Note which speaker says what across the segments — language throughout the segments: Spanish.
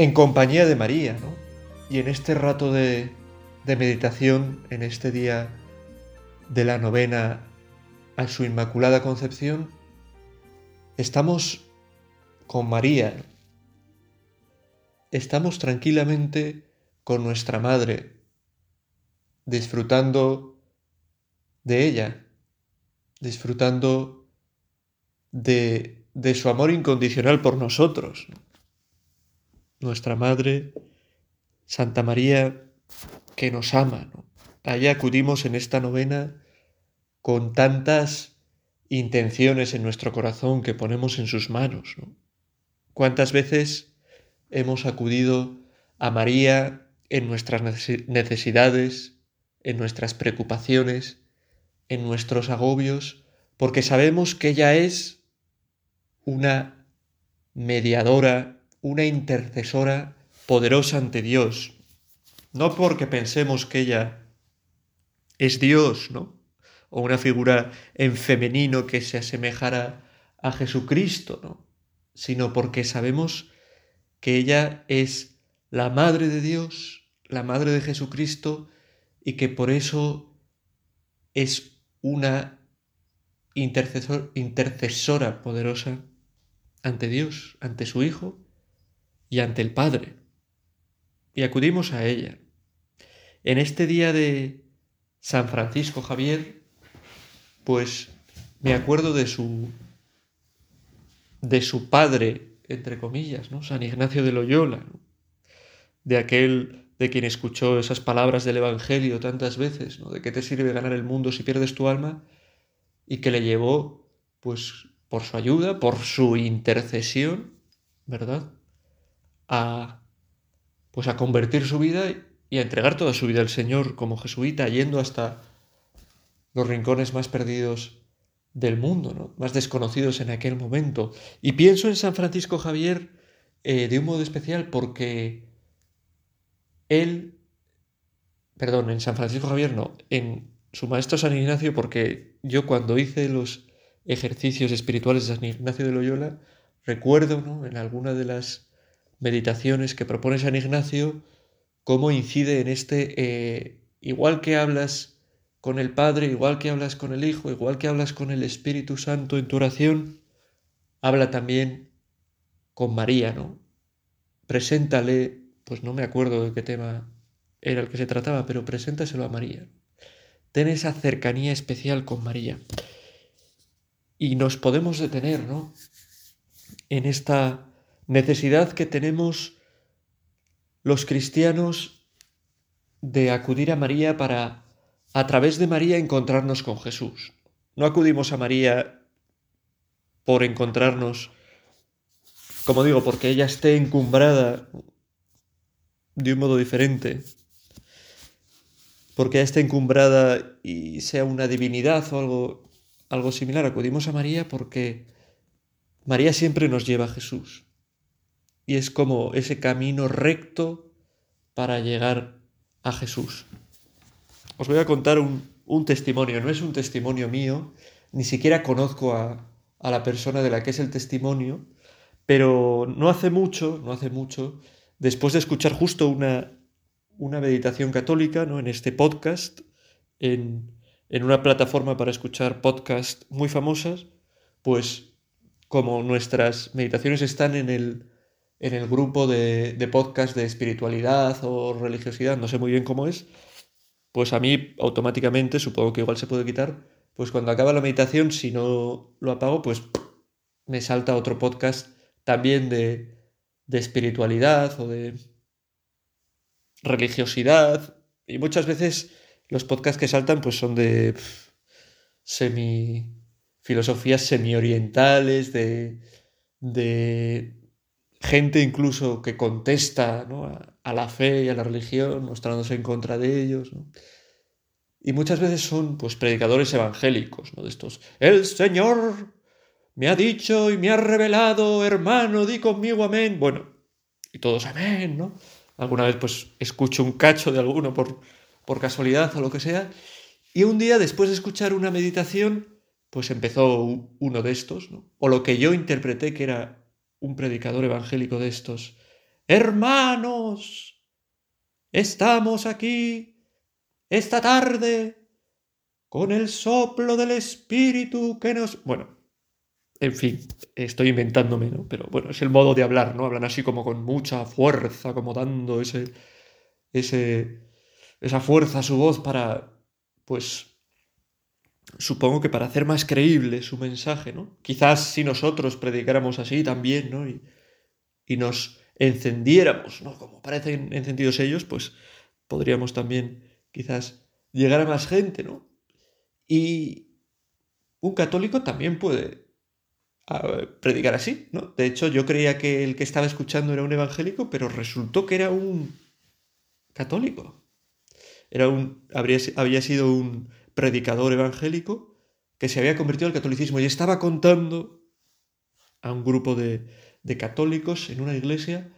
Speaker 1: en compañía de María, ¿no? Y en este rato de, meditación, en este día de la novena a su Inmaculada Concepción, estamos con María, estamos tranquilamente con nuestra Madre, disfrutando de ella, disfrutando de, de su amor incondicional por nosotros nuestra Madre, Santa María, que nos ama. ¿no? Allá acudimos en esta novena con tantas intenciones en nuestro corazón que ponemos en sus manos. ¿Cuántas veces hemos acudido a María en nuestras necesidades, en nuestras preocupaciones, en nuestros agobios, porque sabemos que ella es una mediadora una intercesora poderosa ante Dios. No porque pensemos que ella es Dios, ¿no? O una figura en femenino que se asemejara a Jesucristo, ¿no? Sino porque sabemos que ella es la Madre de Dios, la Madre de Jesucristo, y que por eso es una intercesora poderosa ante Dios, ante su Hijo y ante el Padre. Y acudimos a ella. En este día de San Francisco Javier, pues me acuerdo de su de su padre, entre comillas, ¿no? San Ignacio de Loyola, de aquel de quien escuchó esas palabras del Evangelio tantas veces, ¿no? De qué te sirve ganar el mundo si pierdes tu alma, y que le llevó, pues, por su ayuda, por su intercesión, ¿verdad? A, pues a convertir su vida y a entregar toda su vida al Señor como jesuita, yendo hasta los rincones más perdidos del mundo, ¿no? más desconocidos en aquel momento. Y pienso en San Francisco Javier eh, de un modo especial porque él, perdón, en San Francisco Javier no, en su maestro San Ignacio, porque yo cuando hice los ejercicios espirituales de San Ignacio de Loyola, recuerdo ¿no? en alguna de las meditaciones que propone San Ignacio, cómo incide en este, eh, igual que hablas con el Padre, igual que hablas con el Hijo, igual que hablas con el Espíritu Santo en tu oración, habla también con María, ¿no? Preséntale, pues no me acuerdo de qué tema era el que se trataba, pero preséntaselo a María. Ten esa cercanía especial con María. Y nos podemos detener, ¿no? En esta necesidad que tenemos los cristianos de acudir a María para, a través de María, encontrarnos con Jesús. No acudimos a María por encontrarnos, como digo, porque ella esté encumbrada de un modo diferente, porque ella esté encumbrada y sea una divinidad o algo, algo similar. Acudimos a María porque María siempre nos lleva a Jesús y es como ese camino recto para llegar a Jesús. Os voy a contar un, testimonio, no es un testimonio mío, ni siquiera conozco a, a la persona de la que es el testimonio, pero no hace mucho, no hace mucho, después de escuchar justo una, una meditación católica, ¿no? En este podcast, en, en una plataforma para escuchar podcasts muy famosas, pues como nuestras meditaciones están en el, en el grupo de, de podcast de espiritualidad o religiosidad, no sé muy bien cómo es, pues a mí automáticamente, supongo que igual se puede quitar, pues cuando acaba la meditación, si no lo apago, pues me salta otro podcast también de, de espiritualidad o de religiosidad. Y muchas veces los podcasts que saltan pues son de semi filosofías semi orientales, de, de gente incluso que contesta a, la fe y a la religión, mostrándose en contra de ellos. Y muchas veces son pues predicadores evangélicos, ¿no? De estos, el Señor me ha dicho y me ha revelado, hermano, di conmigo amén. Bueno, y todos amén, ¿no? Alguna vez pues escucho un cacho de alguno por, por casualidad o lo que sea. Y un día, después de escuchar una meditación, pues empezó uno de estos, ¿no? O lo que yo interpreté que era un predicador evangélico de estos. Hermanos, estamos aquí esta tarde con el soplo del Espíritu que nos... Bueno, en fin, estoy inventándome, ¿no? Pero bueno, es el modo de hablar, ¿no? Hablan así como con mucha fuerza, como dando ese, ese, esa fuerza a su voz para, pues, supongo que para hacer más creíble su mensaje, ¿no? Quizás si nosotros predicáramos así también, ¿no? Y, y nos encendiéramos, ¿no? Como parecen encendidos ellos, pues podríamos también quizás llegar a más gente, ¿no? Y un católico también puede predicar así, ¿no? De hecho, yo creía que el que estaba escuchando era un evangélico, pero resultó que era un católico. Era un, habría, había sido un predicador evangélico que se había convertido al catolicismo y estaba contando a un grupo de, católicos en una iglesia,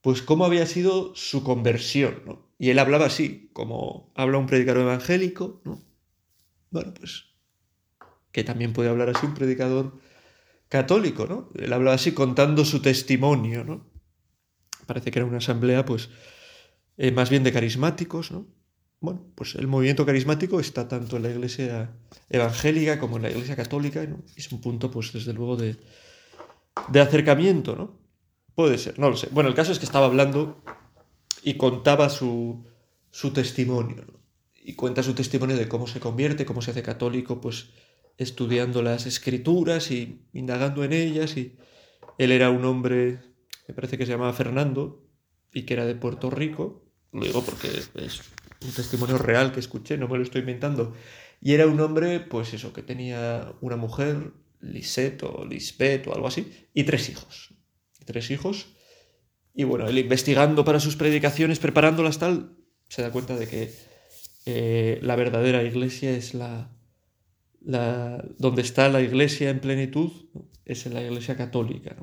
Speaker 1: pues cómo había sido su conversión, ¿no? Y él hablaba así, como habla un predicador evangélico, ¿no? Bueno, pues que también puede hablar así un predicador católico, ¿no? Él hablaba así contando su testimonio, ¿no? Parece que era una asamblea, pues, eh, más bien de carismáticos, ¿no? Bueno, pues el movimiento carismático está tanto en la iglesia evangélica como en la iglesia católica, ¿no? Es un punto, pues, desde luego, de, de acercamiento, ¿no? Puede ser, no lo sé. Bueno, el caso es que estaba hablando y contaba su, su testimonio, ¿no? Y cuenta su testimonio de cómo se convierte, cómo se hace católico, pues estudiando las escrituras y indagando en ellas. Y él era un hombre, me parece que se llamaba Fernando, y que era de Puerto Rico. Lo digo porque es un testimonio real que escuché, no me lo estoy inventando. Y era un hombre, pues eso, que tenía una mujer, Lisette o Lisbeth o algo así, y tres hijos. Tres hijos. Y bueno, él investigando para sus predicaciones, preparándolas tal, se da cuenta de que eh, la verdadera iglesia es la, la, donde está la iglesia en plenitud es en la iglesia católica,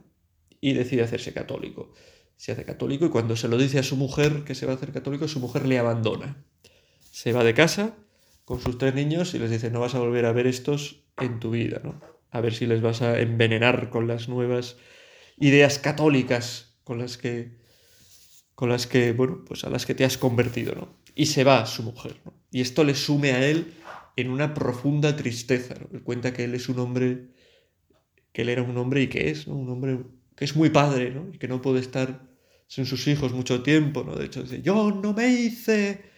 Speaker 1: y decide hacerse católico. Se hace católico y cuando se lo dice a su mujer que se va a hacer católico, su mujer le abandona. Se va de casa con sus tres niños y les dice, no vas a volver a ver estos en tu vida, ¿no? A ver si les vas a envenenar con las nuevas ideas católicas con las que, con las que, bueno, pues a las que te has convertido, ¿no? Y se va su mujer, ¿no? Y esto le sume a él en una profunda tristeza. Él cuenta que él es un hombre, que él era un hombre y que es, un hombre que es muy padre, ¿no? y que no puede estar sin sus hijos mucho tiempo. ¿no? De hecho, dice, yo no me hice,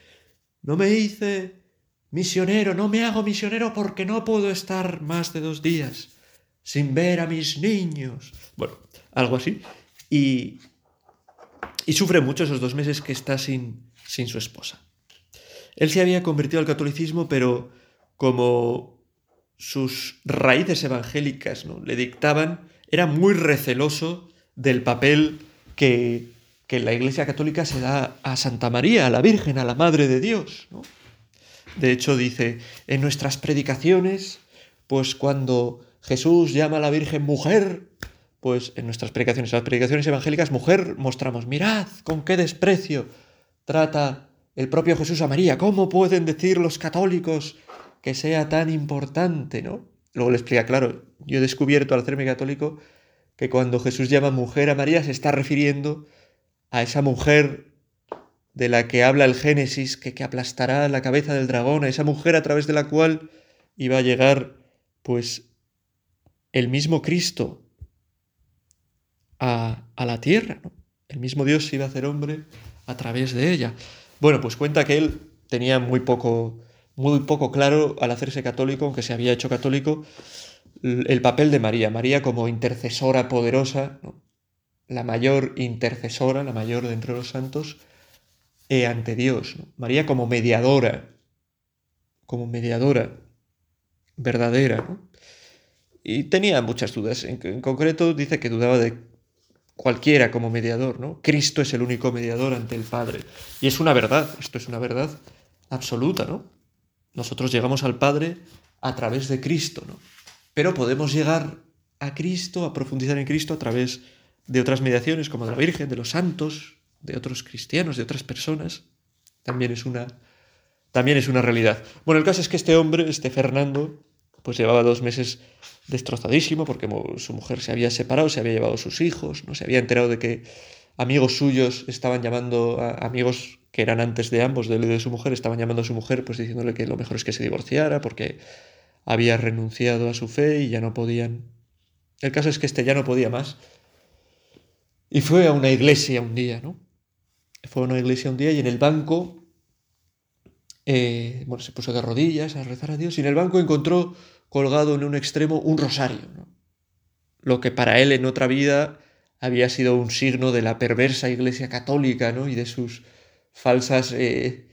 Speaker 1: no me hice misionero, no me hago misionero porque no puedo estar más de dos días sin ver a mis niños. Bueno, algo así. Y, y sufre mucho esos dos meses que está sin, sin su esposa. Él se había convertido al catolicismo, pero como sus raíces evangélicas ¿no? le dictaban, era muy receloso del papel que, que la Iglesia Católica se da a Santa María, a la Virgen, a la Madre de Dios. De hecho, dice, en nuestras predicaciones, pues cuando Jesús llama a la Virgen mujer, pues en nuestras predicaciones, en las predicaciones evangélicas, mujer, mostramos, mirad con qué desprecio trata el propio Jesús a María. ¿Cómo pueden decir los católicos que sea tan importante, ¿no? Luego le explica, claro, yo he descubierto al hacerme católico que cuando Jesús llama mujer a María se está refiriendo a esa mujer de la que habla el Génesis, que, que aplastará la cabeza del dragón, a esa mujer a través de la cual iba a llegar, pues, el mismo Cristo a, a la tierra. El mismo Dios se iba a hacer hombre a través de ella. Bueno, pues cuenta que él tenía muy poco muy poco claro al hacerse católico, aunque se había hecho católico, el papel de María. María como intercesora poderosa, la mayor intercesora, la mayor de entre los santos, eh, ante Dios. María como mediadora, como mediadora verdadera. Y tenía muchas dudas. En, concreto dice que dudaba de cualquiera como mediador, ¿no? Cristo es el único mediador ante el Padre. Y es una verdad, esto es una verdad absoluta, ¿no? Nosotros llegamos al Padre a través de Cristo, ¿no? Pero podemos llegar a Cristo, a profundizar en Cristo a través de otras mediaciones como de la Virgen, de los santos, de otros cristianos, de otras personas. También es una, también es una realidad. Bueno, el caso es que este hombre, este Fernando, pues llevaba dos meses destrozadísimo porque su mujer se había separado, se había llevado a sus hijos, no se había enterado de que amigos suyos estaban llamando a amigos que eran antes de ambos, de él de su mujer, estaban llamando a su mujer pues diciéndole que lo mejor es que se divorciara porque había renunciado a su fe y ya no podían. El caso es que este ya no podía más. Y fue a una iglesia un día, ¿no? Fue a una iglesia un día y en el banco, eh, bueno, se puso de rodillas a rezar a Dios y en el banco encontró colgado en un extremo un rosario, ¿no? Lo que para él en otra vida había sido un signo de la perversa iglesia católica, ¿no? Y de sus falsas eh,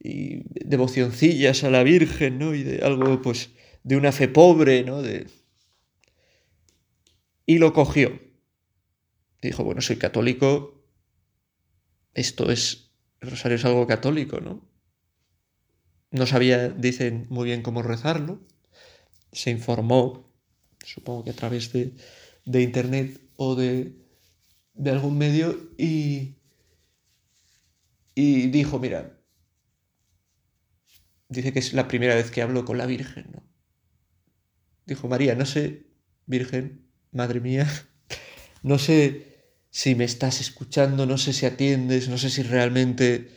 Speaker 1: y devocioncillas a la Virgen, ¿no? Y de algo, pues, de una fe pobre, ¿no? De... Y lo cogió. Dijo, bueno, soy católico, esto es, el rosario es algo católico, ¿no? No sabía, dicen muy bien cómo rezarlo, se informó, supongo que a través de, de internet o de, de algún medio, y, y dijo, mira, dice que es la primera vez que hablo con la Virgen, ¿no? Dijo, María, no sé, Virgen, Madre mía, no sé si me estás escuchando, no sé si atiendes, no sé si realmente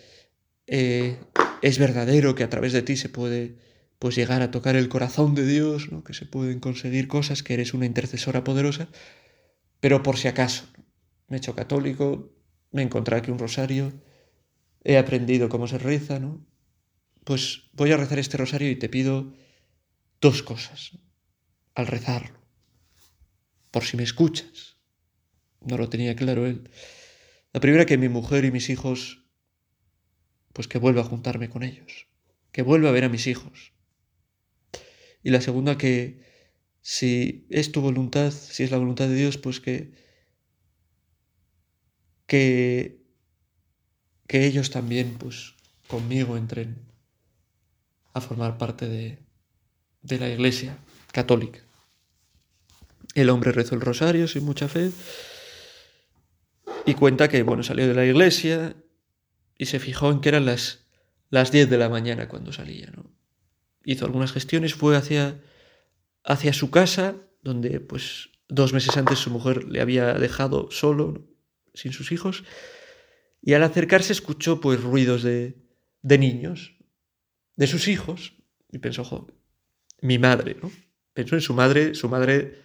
Speaker 1: eh, es verdadero que a través de ti se puede pues llegar a tocar el corazón de Dios, ¿no? que se pueden conseguir cosas, que eres una intercesora poderosa, pero por si acaso, me he hecho católico, me he encontrado aquí un rosario, he aprendido cómo se reza, ¿no? Pues voy a rezar este rosario y te pido dos cosas al rezarlo, por si me escuchas. No lo tenía claro él. La primera que mi mujer y mis hijos, pues que vuelva a juntarme con ellos, que vuelva a ver a mis hijos, y la segunda que si es tu voluntad, si es la voluntad de Dios, pues que que, que ellos también pues conmigo entren a formar parte de, de la iglesia católica. El hombre rezó el rosario sin mucha fe y cuenta que, bueno, salió de la iglesia y se fijó en que eran las, las 10 de la mañana cuando salía, ¿no? hizo algunas gestiones, fue hacia, hacia su casa, donde pues dos meses antes su mujer le había dejado solo, sin sus hijos, y al acercarse escuchó pues ruidos de, de niños, de sus hijos, y pensó, ojo, mi madre, ¿no? Pensó en su madre, su madre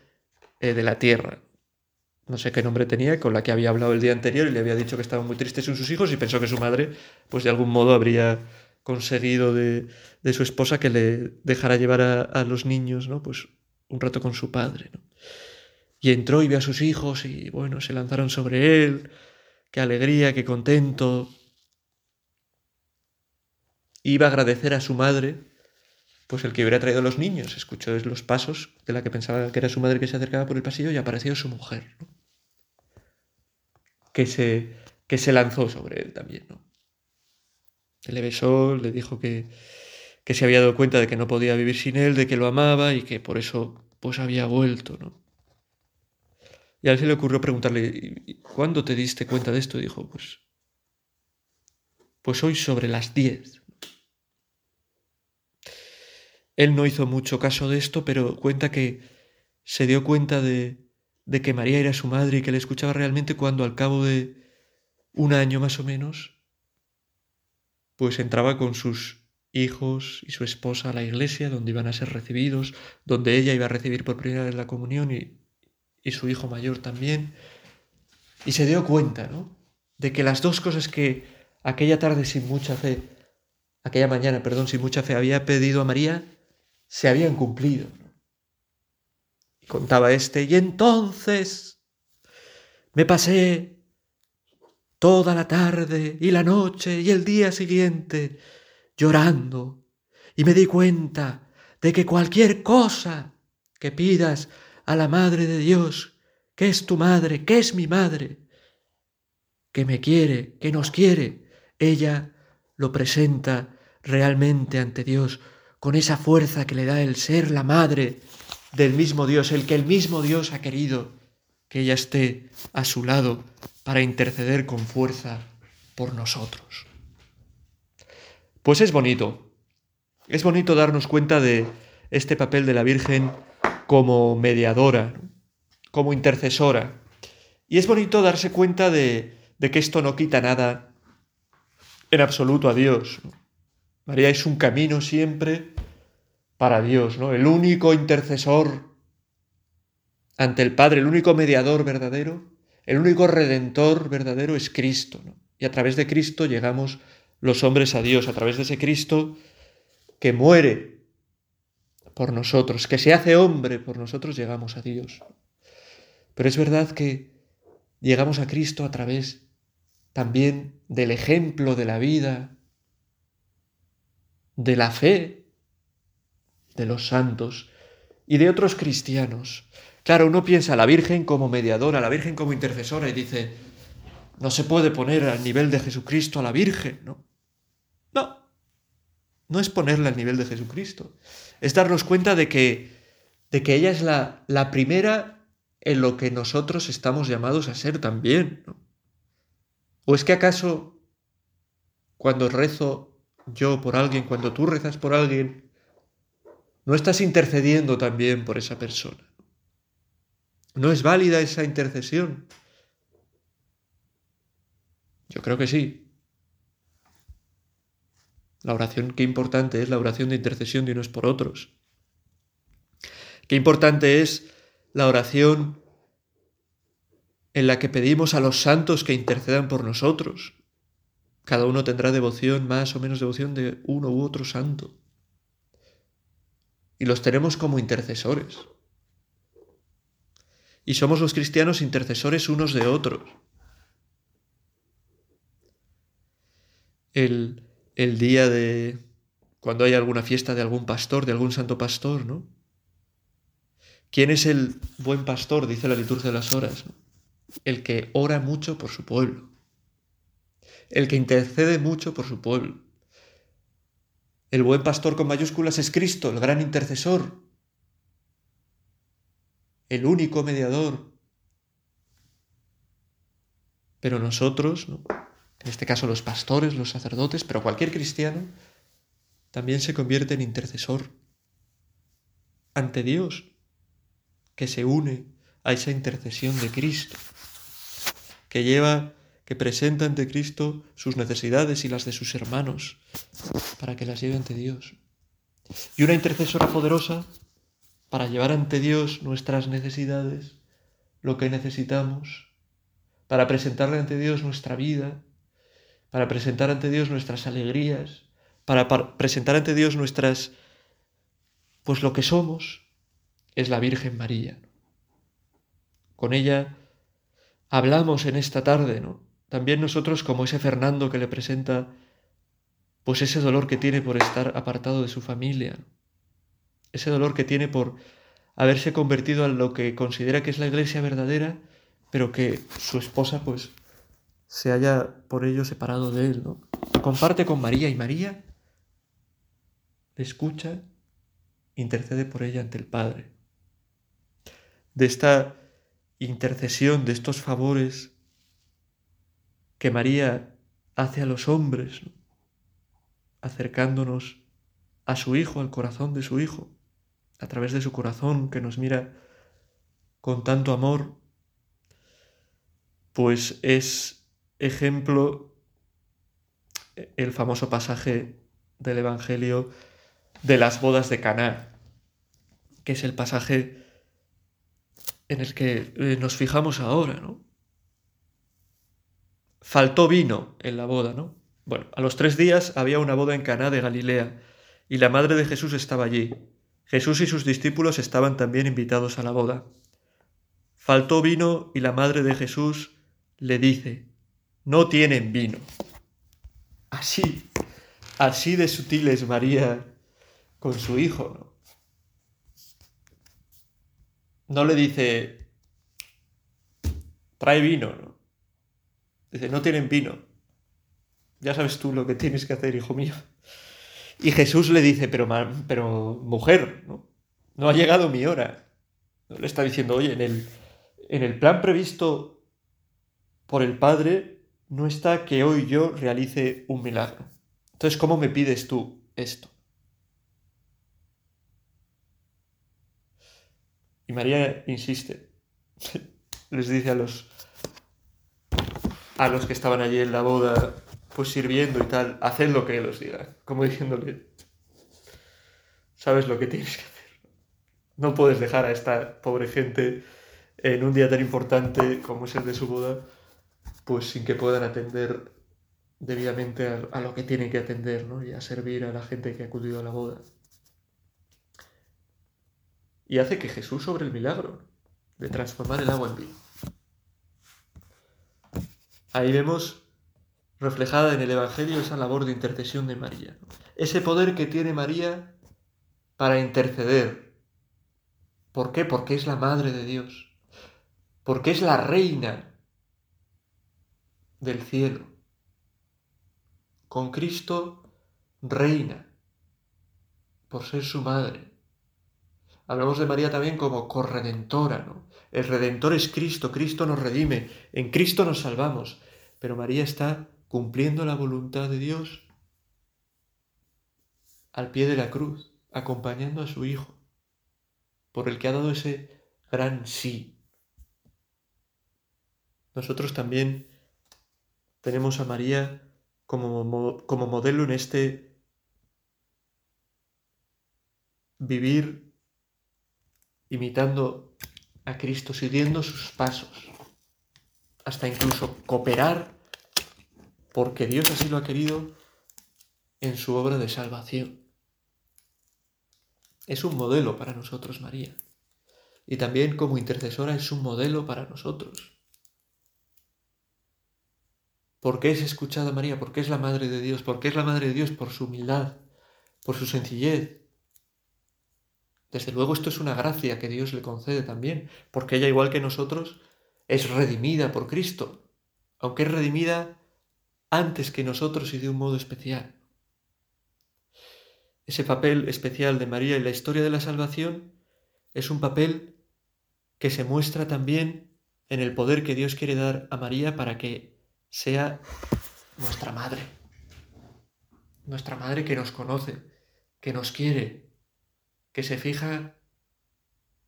Speaker 1: eh, de la tierra, no sé qué nombre tenía, con la que había hablado el día anterior y le había dicho que estaban muy tristes sin sus hijos y pensó que su madre, pues de algún modo habría conseguido de, de su esposa que le dejara llevar a, los niños, ¿no? Pues un rato con su padre, ¿no? Y entró y vio a sus hijos y, bueno, se lanzaron sobre él. Qué alegría, qué contento. Iba a agradecer a su madre, pues el que hubiera traído a los niños. Escuchó los pasos de la que pensaba que era su madre que se acercaba por el pasillo y apareció su mujer, ¿no? Que se, que se lanzó sobre él también, ¿no? Le besó, le dijo que, que se había dado cuenta de que no podía vivir sin él, de que lo amaba y que por eso pues había vuelto, ¿no? Y a él se le ocurrió preguntarle, ¿cuándo te diste cuenta de esto? Y dijo, pues, pues hoy sobre las diez. Él no hizo mucho caso de esto, pero cuenta que se dio cuenta de, de que María era su madre y que le escuchaba realmente cuando al cabo de un año más o menos pues entraba con sus hijos y su esposa a la iglesia donde iban a ser recibidos, donde ella iba a recibir por primera vez la comunión y, y su hijo mayor también. Y se dio cuenta, ¿no? De que las dos cosas que aquella tarde sin mucha fe, aquella mañana, perdón, sin mucha fe había pedido a María, se habían cumplido. Y contaba este, y entonces me pasé toda la tarde y la noche y el día siguiente llorando y me di cuenta de que cualquier cosa que pidas a la Madre de Dios ¿Qué es tu madre? ¿Qué es mi madre? Que me quiere, que nos quiere. Ella lo presenta realmente ante Dios con esa fuerza que le da el ser la madre del mismo Dios, el que el mismo Dios ha querido que ella esté a su lado para interceder con fuerza por nosotros. Pues es bonito, es bonito darnos cuenta de este papel de la Virgen como mediadora, como intercesora. Y es bonito darse cuenta de, que esto no quita nada en absoluto a Dios. María es un camino siempre para Dios, ¿no? El único intercesor ante el Padre, el único mediador verdadero, el único redentor verdadero es Cristo, Y a través de Cristo llegamos los hombres a Dios, a través de ese Cristo que muere por nosotros, que se hace hombre por nosotros, llegamos a Dios. Pero es verdad que llegamos a Cristo a través también del ejemplo de la vida, de la fe de los santos y de otros cristianos. Claro, uno piensa a la Virgen como mediadora, a la Virgen como intercesora y dice, no se puede poner al nivel de Jesucristo a la Virgen, ¿no? No, no es ponerla al nivel de Jesucristo, es darnos cuenta de que, de que ella es la, la primera en lo que nosotros estamos llamados a ser también. ¿O es que acaso cuando rezo yo por alguien, cuando tú rezas por alguien, no estás intercediendo también por esa persona? ¿No es válida esa intercesión? Yo creo que sí. La oración, qué importante es la oración de intercesión de unos por otros. Qué importante es la oración en la que pedimos a los santos que intercedan por nosotros. Cada uno tendrá devoción, más o menos devoción de uno u otro santo. Y los tenemos como intercesores. Y somos los cristianos intercesores unos de otros. El, el día de cuando hay alguna fiesta de algún pastor, de algún santo pastor, ¿no? ¿Quién es el buen pastor? Dice la liturgia de las horas. El que ora mucho por su pueblo. El que intercede mucho por su pueblo. El buen pastor con mayúsculas es Cristo, el gran intercesor. El único mediador. Pero nosotros, en este caso los pastores, los sacerdotes, pero cualquier cristiano, también se convierte en intercesor ante Dios que se une a esa intercesión de Cristo, que lleva, que presenta ante Cristo sus necesidades y las de sus hermanos, para que las lleve ante Dios. Y una intercesora poderosa para llevar ante Dios nuestras necesidades, lo que necesitamos, para presentarle ante Dios nuestra vida, para presentar ante Dios nuestras alegrías, para presentar ante Dios nuestras, pues lo que somos, es la Virgen María. Con ella hablamos en esta tarde, ¿no? También nosotros como ese Fernando que le presenta pues ese dolor que tiene por estar apartado de su familia, ese dolor que tiene por haberse convertido a lo que considera que es la iglesia verdadera, pero que su esposa pues se haya por ello separado de él, ¿no? Comparte con María y María le escucha, intercede por ella ante el Padre de esta intercesión, de estos favores que María hace a los hombres, acercándonos a su Hijo, al corazón de su Hijo, a través de su corazón que nos mira con tanto amor, pues es ejemplo el famoso pasaje del Evangelio de las bodas de Caná, que es el pasaje en el que eh, nos fijamos ahora, ¿no? Faltó vino en la boda, ¿no? Bueno, a los tres días había una boda en Caná de Galilea y la madre de Jesús estaba allí. Jesús y sus discípulos estaban también invitados a la boda. Faltó vino y la madre de Jesús le dice, no tienen vino. Así, así de sutil es María con su hijo, ¿no? no le dice, trae vino, ¿no? Dice, no tienen vino. Ya sabes tú lo que tienes que hacer, hijo mío. Y Jesús le dice, pero, pero mujer, ¿no? no ha llegado mi hora. Le está diciendo, oye, en el, en el plan previsto por el Padre no está que hoy yo realice un milagro. Entonces, ¿cómo me pides tú esto? Y María insiste. Les dice a los a los que estaban allí en la boda, pues sirviendo y tal, haced lo que Él os diga. Como diciéndole, sabes lo que tienes que hacer. No puedes dejar a esta pobre gente en un día tan importante como es el de su boda, pues sin que puedan atender debidamente a, lo que tienen que atender, ¿no? Y a servir a la gente que ha acudido a la boda. Y hace que Jesús sobre el milagro de transformar el agua en vino. Ahí vemos reflejada en el Evangelio esa labor de intercesión de María. Ese poder que tiene María para interceder. ¿Por qué? Porque es la Madre de Dios. Porque es la reina del cielo. Con Cristo reina por ser su madre. Hablamos de María también como corredentora, ¿no? El redentor es Cristo, Cristo nos redime, en Cristo nos salvamos, pero María está cumpliendo la voluntad de Dios al pie de la cruz, acompañando a su Hijo, por el que ha dado ese gran sí. Nosotros también tenemos a María como, como modelo en este vivir imitando a Cristo, siguiendo sus pasos, hasta incluso cooperar, porque Dios así lo ha querido, en su obra de salvación. Es un modelo para nosotros, María. Y también como intercesora es un modelo para nosotros. ¿Por qué es escuchada María? Porque es la Madre de Dios. ¿Por qué es la Madre de Dios? Por su humildad, por su sencillez, desde luego esto es una gracia que Dios le concede también, porque ella, igual que nosotros, es redimida por Cristo, aunque es redimida antes que nosotros y de un modo especial. Ese papel especial de María en la historia de la salvación es un papel que se muestra también en el poder que Dios quiere dar a María para que sea nuestra madre, nuestra madre que nos conoce, que nos quiere, que se fija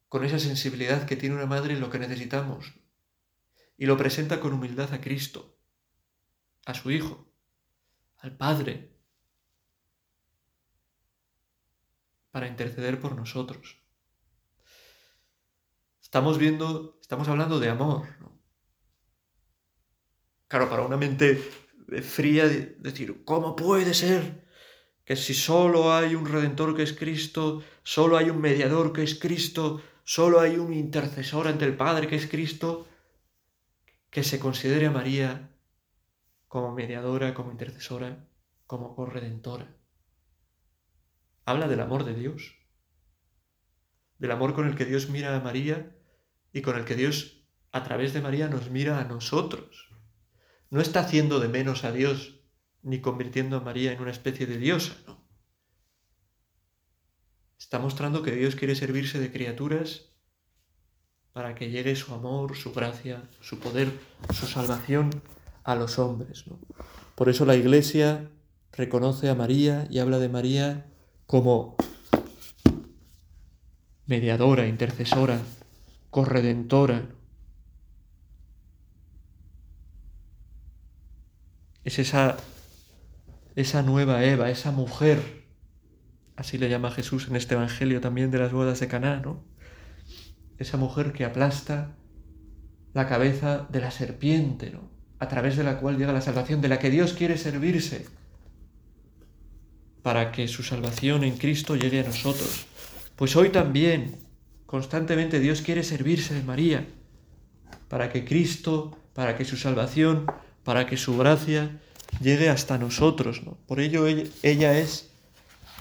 Speaker 1: con esa sensibilidad que tiene una madre en lo que necesitamos y lo presenta con humildad a Cristo, a su Hijo, al Padre, para interceder por nosotros. Estamos viendo, estamos hablando de amor. Claro, para una mente fría, decir, ¿cómo puede ser que si solo hay un redentor que es Cristo, solo hay un mediador que es Cristo, solo hay un intercesor ante el Padre que es Cristo, que se considere a María como mediadora, como intercesora, como corredentora. Habla del amor de Dios, del amor con el que Dios mira a María y con el que Dios a través de María nos mira a nosotros. No está haciendo de menos a Dios ni convirtiendo a María en una especie de diosa, ¿no? Está mostrando que Dios quiere servirse de criaturas para que llegue su amor, su gracia, su poder, su salvación a los hombres. Por eso la Iglesia reconoce a María y habla de María como mediadora, intercesora, corredentora. Es esa esa nueva Eva, esa mujer, así le llama Jesús en este Evangelio también de las bodas de Caná, ¿no? Esa mujer que aplasta la cabeza de la serpiente, ¿no? A través de la cual llega la salvación, de la que Dios quiere servirse, para que su salvación en Cristo llegue a nosotros. Pues hoy también, constantemente Dios quiere servirse de María, para que Cristo, para que su salvación, para que su gracia llegue hasta nosotros. ¿no? Por ello ella es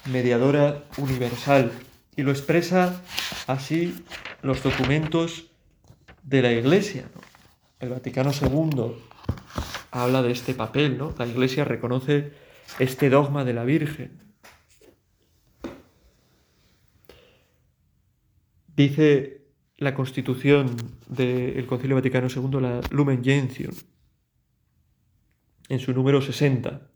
Speaker 1: mediadora universal y lo expresa así los documentos de la Iglesia. el Vaticano II habla de este papel, ¿no? La Iglesia reconoce este dogma de la Virgen. Dice la constitución del Concilio Vaticano II, la Lumen Gentium, en su número 60.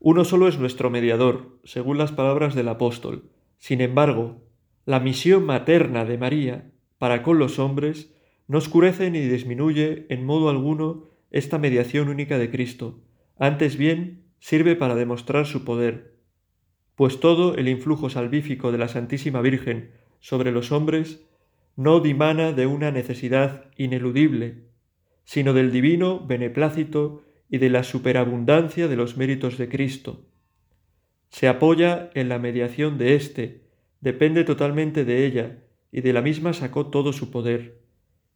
Speaker 1: Uno solo es nuestro mediador, según las palabras del apóstol. Sin embargo, la misión materna de María para con los hombres no oscurece ni disminuye en modo alguno esta mediación única de Cristo, antes bien sirve para demostrar su poder, pues todo el influjo salvífico de la Santísima Virgen sobre los hombres no dimana de una necesidad ineludible, sino del divino beneplácito y de la superabundancia de los méritos de Cristo. Se apoya en la mediación de éste, depende totalmente de ella, y de la misma sacó todo su poder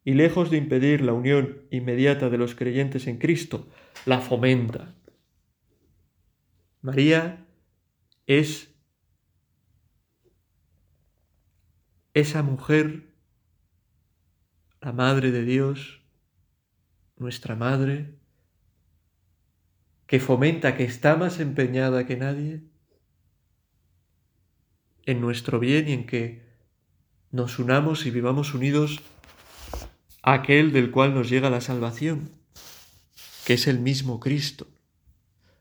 Speaker 1: y lejos de impedir la unión inmediata de los creyentes en Cristo, la fomenta. María es esa mujer, la Madre de Dios, nuestra Madre, que fomenta, que está más empeñada que nadie en nuestro bien y en que nos unamos y vivamos unidos aquel del cual nos llega la salvación, que es el mismo Cristo.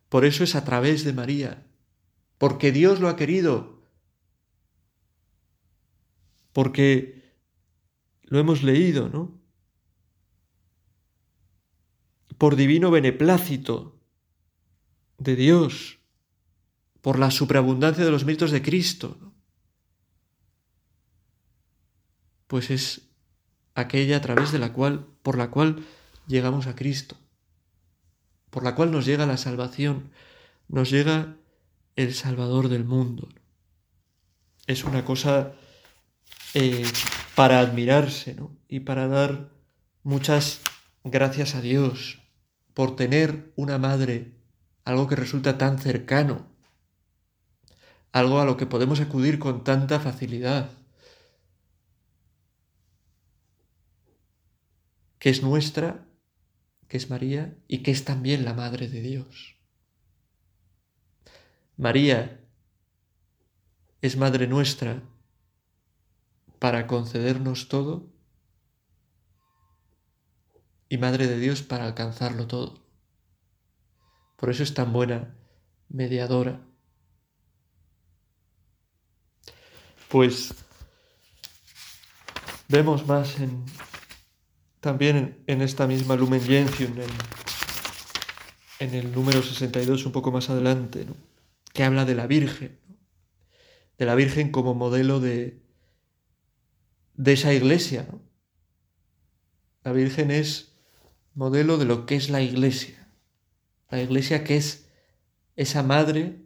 Speaker 1: Por eso es a través de María, porque Dios lo ha querido, porque lo hemos leído, ¿no? Por divino beneplácito de Dios, por la superabundancia de los méritos de Cristo. Pues es aquella a través de la cual, por la cual llegamos a Cristo, por la cual nos llega la salvación, nos llega el Salvador del mundo. Es una cosa eh, para admirarse ¿no? y para dar muchas gracias a Dios por tener una madre, algo que resulta tan cercano, algo a lo que podemos acudir con tanta facilidad. que es nuestra, que es María y que es también la Madre de Dios. María es Madre nuestra para concedernos todo y Madre de Dios para alcanzarlo todo. Por eso es tan buena mediadora. Pues vemos más también en, esta misma Lumen Gentium, en, el número 62, un poco más adelante, que habla de la Virgen, de la Virgen como modelo de, de esa iglesia. La Virgen es modelo de lo que es la iglesia. La iglesia que es esa madre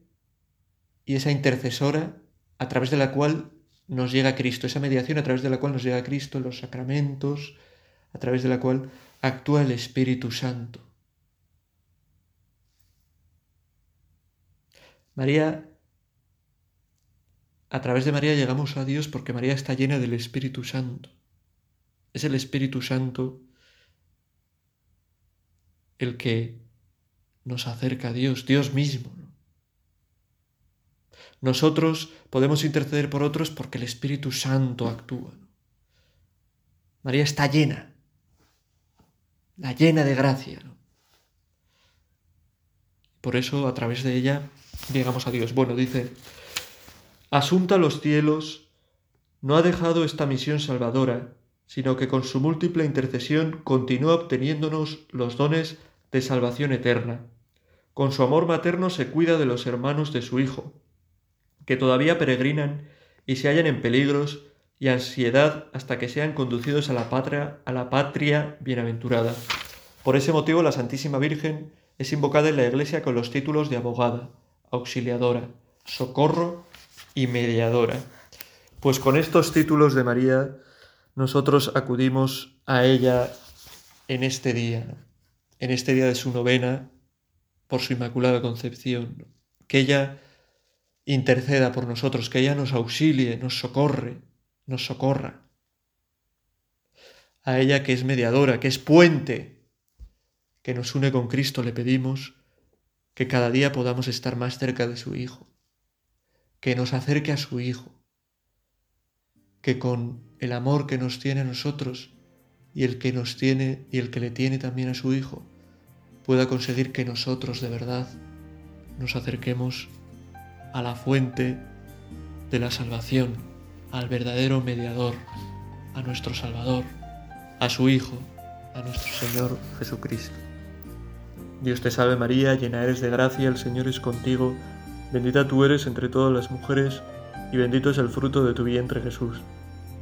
Speaker 1: y esa intercesora a través de la cual nos llega Cristo, esa mediación a través de la cual nos llega Cristo, los sacramentos, a través de la cual actúa el Espíritu Santo. María, a través de María llegamos a Dios porque María está llena del Espíritu Santo. Es el Espíritu Santo el que nos acerca a Dios, Dios mismo. Nosotros podemos interceder por otros porque el Espíritu Santo actúa. María está llena la llena de gracia. Por eso a través de ella llegamos a Dios. Bueno, dice, asunta a los cielos, no ha dejado esta misión salvadora, sino que con su múltiple intercesión continúa obteniéndonos los dones de salvación eterna. Con su amor materno se cuida de los hermanos de su Hijo, que todavía peregrinan y se hallan en peligros y ansiedad hasta que sean conducidos a la patria, a la patria bienaventurada. Por ese motivo la Santísima Virgen es invocada en la Iglesia con los títulos de abogada, auxiliadora, socorro y mediadora. Pues con estos títulos de María nosotros acudimos a ella en este día, en este día de su novena por su Inmaculada Concepción, que ella interceda por nosotros, que ella nos auxilie, nos socorre, nos socorra. A ella que es mediadora, que es puente que nos une con Cristo, le pedimos que cada día podamos estar más cerca de su Hijo, que nos acerque a su Hijo, que con el amor que nos tiene a nosotros y el que nos tiene y el que le tiene también a su Hijo, pueda conseguir que nosotros de verdad nos acerquemos a la fuente de la salvación, al verdadero mediador, a nuestro Salvador, a su Hijo, a nuestro Señor Jesucristo. Dios te salve María, llena eres de gracia, el Señor es contigo, bendita tú eres entre todas las mujeres, y bendito es el fruto de tu vientre Jesús.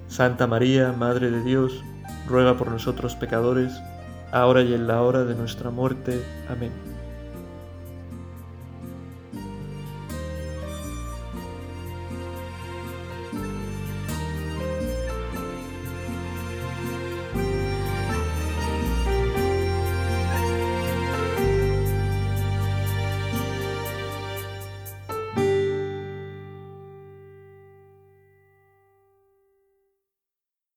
Speaker 1: Santa María, Madre de Dios, ruega por nosotros pecadores, ahora y en la hora de nuestra muerte. Amén.